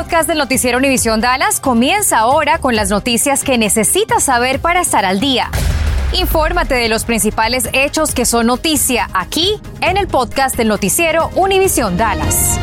podcast del noticiero Univisión Dallas comienza ahora con las noticias que necesitas saber para estar al día. Infórmate de los principales hechos que son noticia aquí en el podcast del noticiero Univisión Dallas.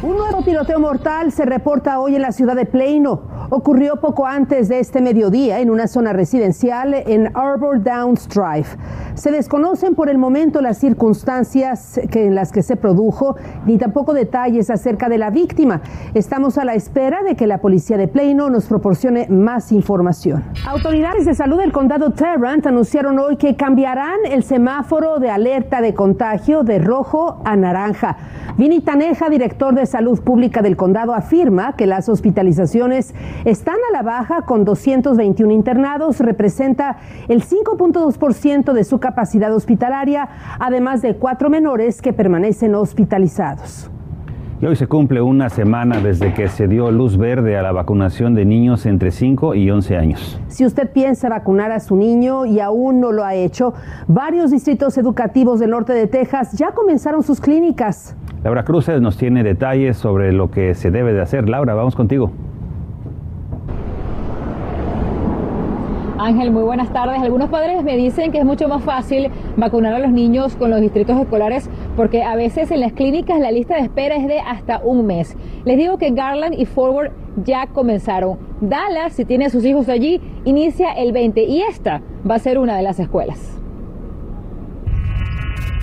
Un nuevo tiroteo mortal se reporta hoy en la ciudad de Plano. Ocurrió poco antes de este mediodía en una zona residencial en Arbor Downs Drive. Se desconocen por el momento las circunstancias en las que se produjo, ni tampoco detalles acerca de la víctima. Estamos a la espera de que la policía de Plano nos proporcione más información. Autoridades de salud del condado Tarrant anunciaron hoy que cambiarán el semáforo de alerta de contagio de rojo a naranja. Vini Taneja, director de salud pública del condado, afirma que las hospitalizaciones están a la baja con 221 internados, representa el 5.2% de su capacidad hospitalaria, además de cuatro menores que permanecen hospitalizados. Y hoy se cumple una semana desde que se dio luz verde a la vacunación de niños entre 5 y 11 años. Si usted piensa vacunar a su niño y aún no lo ha hecho, varios distritos educativos del norte de Texas ya comenzaron sus clínicas. Laura Cruces nos tiene detalles sobre lo que se debe de hacer. Laura, vamos contigo. Ángel, muy buenas tardes. Algunos padres me dicen que es mucho más fácil vacunar a los niños con los distritos escolares porque a veces en las clínicas la lista de espera es de hasta un mes. Les digo que Garland y Forward ya comenzaron. Dallas, si tiene a sus hijos allí, inicia el 20 y esta va a ser una de las escuelas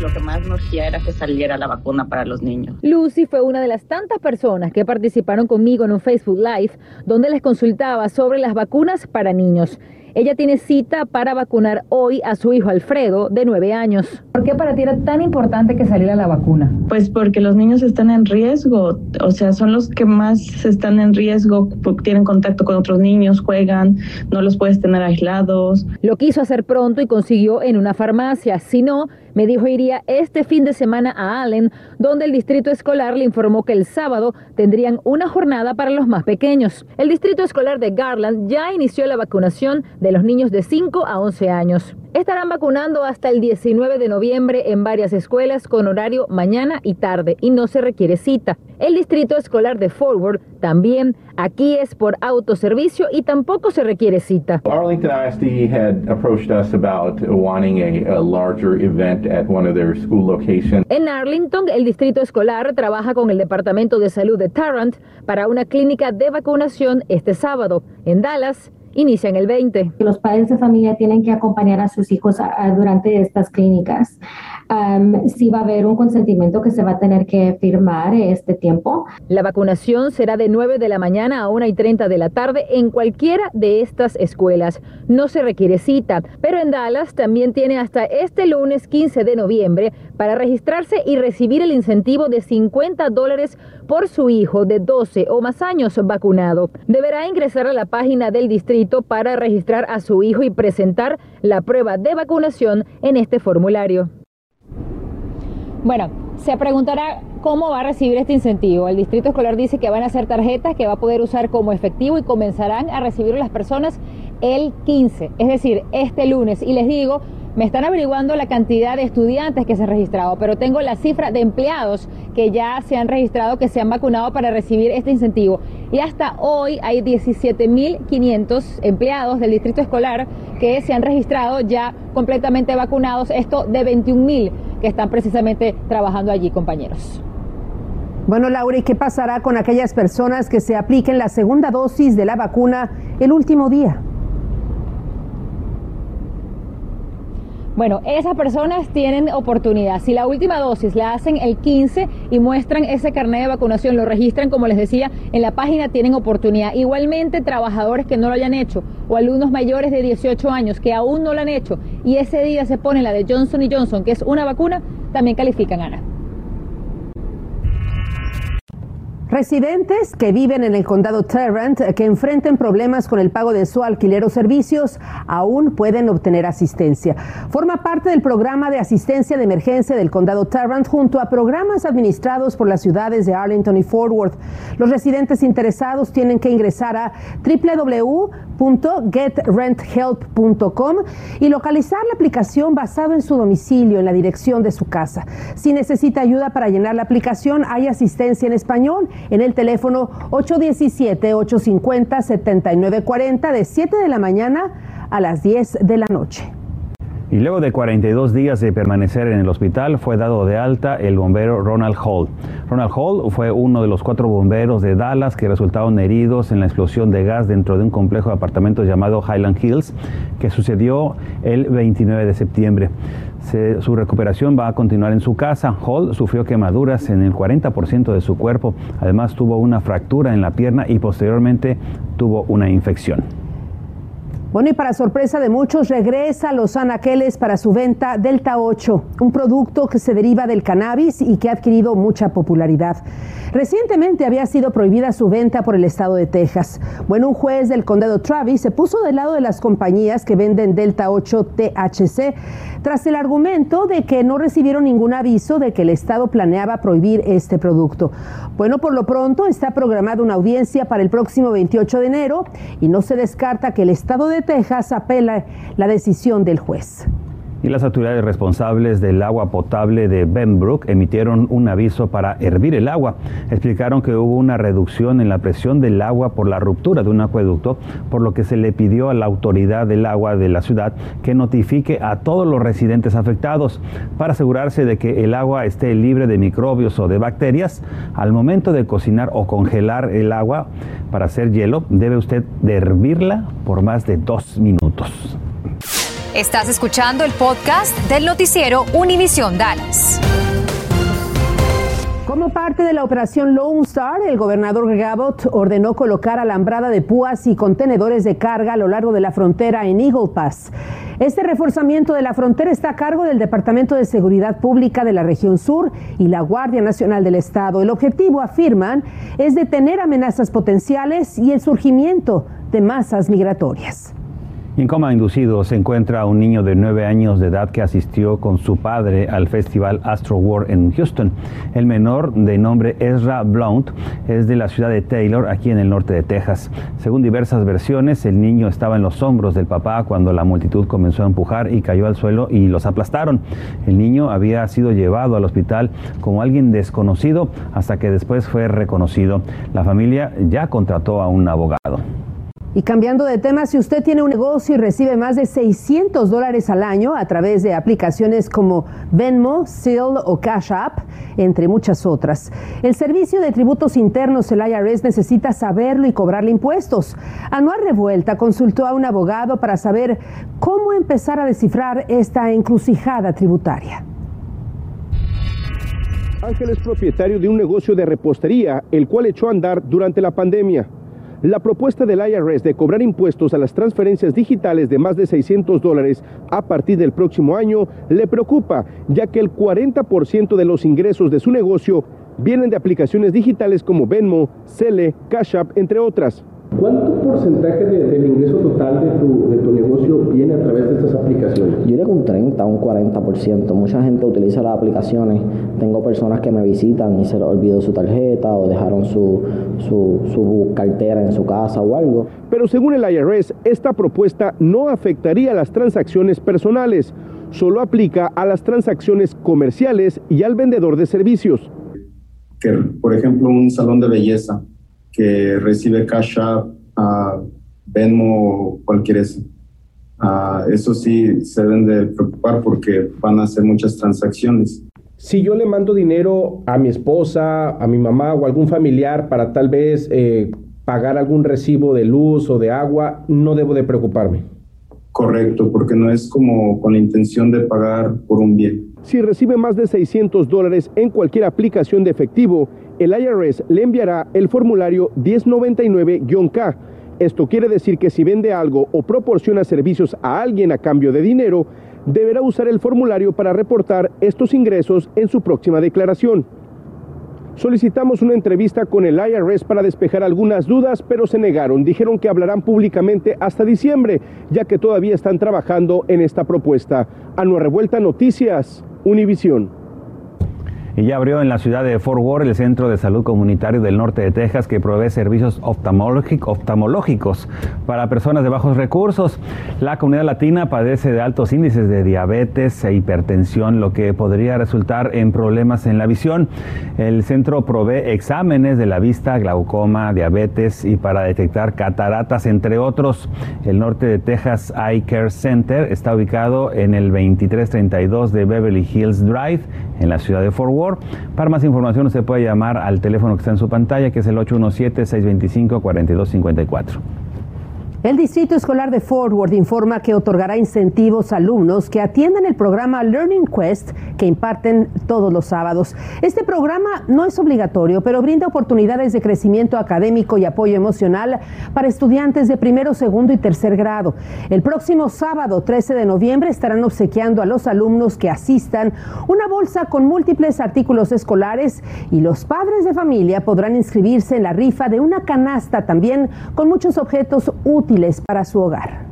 lo que más nos era que saliera la vacuna para los niños. Lucy fue una de las tantas personas que participaron conmigo en un Facebook Live donde les consultaba sobre las vacunas para niños. Ella tiene cita para vacunar hoy a su hijo Alfredo, de nueve años. ¿Por qué para ti era tan importante que saliera la vacuna? Pues porque los niños están en riesgo, o sea, son los que más están en riesgo porque tienen contacto con otros niños, juegan, no los puedes tener aislados. Lo quiso hacer pronto y consiguió en una farmacia, si no, me dijo iría este fin de semana a Allen, donde el distrito escolar le informó que el sábado tendrían una jornada para los más pequeños. El distrito escolar de Garland ya inició la vacunación de los niños de 5 a 11 años. Estarán vacunando hasta el 19 de noviembre en varias escuelas con horario mañana y tarde y no se requiere cita. El distrito escolar de Forward también aquí es por autoservicio y tampoco se requiere cita. Arlington ISD had approached us about wanting a, a larger event at one of their school locations. En Arlington, el distrito escolar trabaja con el Departamento de Salud de Tarrant para una clínica de vacunación este sábado. En Dallas, inician el 20. Los padres de familia tienen que acompañar a sus hijos durante estas clínicas. Si va a haber un consentimiento que se va a tener que firmar este tiempo. La vacunación será de 9 de la mañana a 1 y 30 de la tarde en cualquiera de estas escuelas. No se requiere cita, pero en Dallas también tiene hasta este lunes 15 de noviembre para registrarse y recibir el incentivo de 50 dólares por su hijo de 12 o más años vacunado. Deberá ingresar a la página del distrito para registrar a su hijo y presentar la prueba de vacunación en este formulario. Bueno, se preguntará cómo va a recibir este incentivo. El distrito escolar dice que van a ser tarjetas que va a poder usar como efectivo y comenzarán a recibir las personas el 15, es decir, este lunes. Y les digo, me están averiguando la cantidad de estudiantes que se han registrado, pero tengo la cifra de empleados que ya se han registrado, que se han vacunado para recibir este incentivo. Y hasta hoy hay 17.500 empleados del distrito escolar que se han registrado ya completamente vacunados, esto de 21.000 que están precisamente trabajando allí, compañeros. Bueno, Laura, ¿y qué pasará con aquellas personas que se apliquen la segunda dosis de la vacuna el último día? Bueno, esas personas tienen oportunidad. Si la última dosis la hacen el 15 y muestran ese carnet de vacunación, lo registran, como les decía, en la página, tienen oportunidad. Igualmente, trabajadores que no lo hayan hecho o alumnos mayores de 18 años que aún no lo han hecho y ese día se pone la de Johnson Johnson, que es una vacuna, también califican, Ana. Residentes que viven en el condado Tarrant que enfrenten problemas con el pago de su alquiler o servicios aún pueden obtener asistencia. Forma parte del programa de asistencia de emergencia del condado Tarrant junto a programas administrados por las ciudades de Arlington y Fort Worth. Los residentes interesados tienen que ingresar a www.getrenthelp.com y localizar la aplicación basado en su domicilio en la dirección de su casa. Si necesita ayuda para llenar la aplicación, hay asistencia en español en el teléfono 817-850-7940 de 7 de la mañana a las 10 de la noche. Y luego de 42 días de permanecer en el hospital, fue dado de alta el bombero Ronald Hall. Ronald Hall fue uno de los cuatro bomberos de Dallas que resultaron heridos en la explosión de gas dentro de un complejo de apartamentos llamado Highland Hills, que sucedió el 29 de septiembre. su recuperación va a continuar en su casa. Hall sufrió quemaduras en el 40% de su cuerpo. Además tuvo una fractura en la pierna y posteriormente tuvo una infección. Bueno, y para sorpresa de muchos, regresa los anaqueles para su venta Delta 8, un producto que se deriva del cannabis y que ha adquirido mucha popularidad. Recientemente había sido prohibida su venta por el estado de Texas. Bueno, un juez del condado Travis se puso del lado de las compañías que venden Delta 8 THC tras el argumento de que no recibieron ningún aviso de que el estado planeaba prohibir este producto. Bueno, por lo pronto está programada una audiencia para el próximo 28 de enero y no se descarta que el estado de Texas apela la decisión del juez. Y las autoridades responsables del agua potable de Benbrook emitieron un aviso para hervir el agua. Explicaron que hubo una reducción en la presión del agua por la ruptura de un acueducto, por lo que se le pidió a la autoridad del agua de la ciudad que notifique a todos los residentes afectados para asegurarse de que el agua esté libre de microbios o de bacterias. Al momento de cocinar o congelar el agua para hacer hielo, debe usted hervirla por más de dos minutos. Estás escuchando el podcast del noticiero Univisión Dallas. Como parte de la operación Lone Star, el gobernador Gabot ordenó colocar alambrada de púas y contenedores de carga a lo largo de la frontera en Eagle Pass. Este reforzamiento de la frontera está a cargo del Departamento de Seguridad Pública de la región sur y la Guardia Nacional del Estado. El objetivo, afirman, es detener amenazas potenciales y el surgimiento de masas migratorias. En coma inducido se encuentra un niño de nueve años de edad que asistió con su padre al festival Astro World en Houston. El menor, de nombre Ezra Blount, es de la ciudad de Taylor, aquí en el norte de Texas. Según diversas versiones, el niño estaba en los hombros del papá cuando la multitud comenzó a empujar y cayó al suelo y los aplastaron. El niño había sido llevado al hospital como alguien desconocido hasta que después fue reconocido. La familia ya contrató a un abogado. Y cambiando de tema, si usted tiene un negocio y recibe más de 600 dólares al año a través de aplicaciones como Venmo, Seal o Cash App, entre muchas otras, el Servicio de Tributos Internos, el IRS, necesita saberlo y cobrarle impuestos. Anual Revuelta consultó a un abogado para saber cómo empezar a descifrar esta encrucijada tributaria. Ángel es propietario de un negocio de repostería, el cual echó a andar durante la pandemia. La propuesta del IRS de cobrar impuestos a las transferencias digitales de más de 600 dólares a partir del próximo año le preocupa, ya que el 40% de los ingresos de su negocio vienen de aplicaciones digitales como Venmo, Cele, Cash App, entre otras. ¿Cuánto porcentaje del ingreso total de tu, de tu, negocio viene a través de estas aplicaciones? Yo diría que un 30, un 40%. Mucha gente utiliza las aplicaciones. Tengo personas que me visitan y se les olvidó su tarjeta o dejaron su, su, su cartera en su casa o algo. Pero según el IRS, esta propuesta no afectaría las transacciones personales. Solo aplica a las transacciones comerciales y al vendedor de servicios. Que, por ejemplo, un salón de belleza que recibe Cash App, uh, Venmo, cualquier eso. Uh, eso sí se deben de preocupar porque van a hacer muchas transacciones. Si yo le mando dinero a mi esposa, a mi mamá o algún familiar para tal vez eh, pagar algún recibo de luz o de agua, no debo de preocuparme. Correcto, porque no es como con la intención de pagar por un bien. Si recibe más de 600 dólares en cualquier aplicación de efectivo, el IRS le enviará el formulario 1099-K. Esto quiere decir que si vende algo o proporciona servicios a alguien a cambio de dinero, deberá usar el formulario para reportar estos ingresos en su próxima declaración. Solicitamos una entrevista con el IRS para despejar algunas dudas, pero se negaron. Dijeron que hablarán públicamente hasta diciembre, ya que todavía están trabajando en esta propuesta. A revuelta noticias, Univisión. Y ya abrió en la ciudad de Fort Worth el Centro de Salud Comunitario del Norte de Texas que provee servicios oftalmológicos para personas de bajos recursos. La comunidad latina padece de altos índices de diabetes e hipertensión, lo que podría resultar en problemas en la visión. El centro provee exámenes de la vista, glaucoma, diabetes y para detectar cataratas, entre otros. El Norte de Texas Eye Care Center está ubicado en el 2332 de Beverly Hills Drive en la ciudad de Fort Worth. Para más información se puede llamar al teléfono que está en su pantalla, que es el 817-625-4254. El Distrito Escolar de Forward informa que otorgará incentivos a alumnos que atiendan el programa Learning Quest que imparten todos los sábados. Este programa no es obligatorio, pero brinda oportunidades de crecimiento académico y apoyo emocional para estudiantes de primero, segundo y tercer grado. El próximo sábado 13 de noviembre estarán obsequiando a los alumnos que asistan una bolsa con múltiples artículos escolares y los padres de familia podrán inscribirse en la rifa de una canasta también con muchos objetos útiles para su hogar.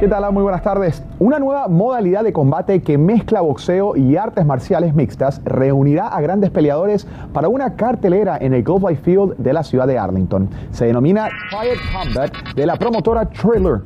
¿Qué tal? Muy buenas tardes. Una nueva modalidad de combate que mezcla boxeo y artes marciales mixtas reunirá a grandes peleadores para una cartelera en el Gulf Life Field de la ciudad de Arlington. Se denomina Quiet Combat de la promotora Trailer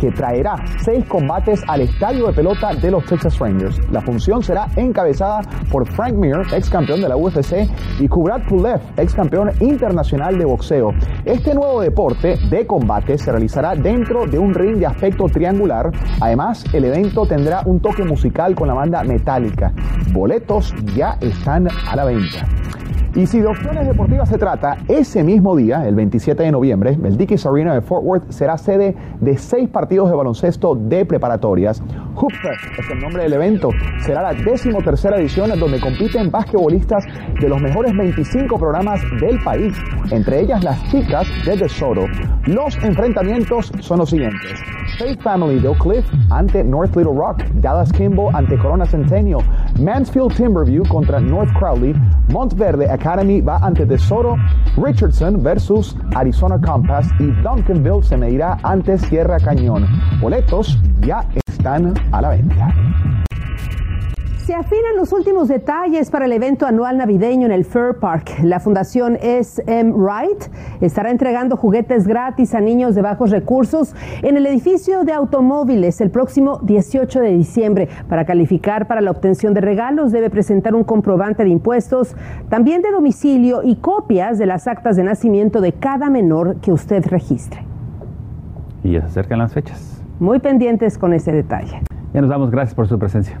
que traerá seis combates al estadio de pelota de los Texas Rangers. La función será encabezada por Frank Mir, ex campeón de la UFC, y Kubrat Pulev, ex campeón internacional de boxeo. Este nuevo deporte de combate se realizará dentro de un ring de aspecto triangular. Además, el evento tendrá un toque musical con la banda Metallica. Boletos ya están a la venta. Y si de opciones deportivas se trata, ese mismo día, el 27 de noviembre, el Dickies Arena de Fort Worth será sede de seis partidos de baloncesto de preparatorias. Hoop es el nombre del evento. Será la décimo tercera edición donde compiten basquetbolistas de los mejores 25 programas del país, entre ellas las chicas de DeSoto. Los enfrentamientos son los siguientes. Faith Family de Oak Cliff ante North Little Rock, Dallas Kimball ante Corona Centennial, Mansfield Timberview contra North Crowley, Montverde Academy va ante Tesoro, Richardson versus Arizona Compass y Duncanville se medirá ante Sierra Cañón. Boletos ya están a la venta. Se afinan los últimos detalles para el evento anual navideño en el Fair Park. La Fundación SM Wright estará entregando juguetes gratis a niños de bajos recursos en el edificio de automóviles el próximo 18 de diciembre. Para calificar para la obtención de regalos debe presentar un comprobante de impuestos, también de domicilio y copias de las actas de nacimiento de cada menor que usted registre. Y ya se acercan las fechas. Muy pendientes con ese detalle. Ya nos damos gracias por su presencia.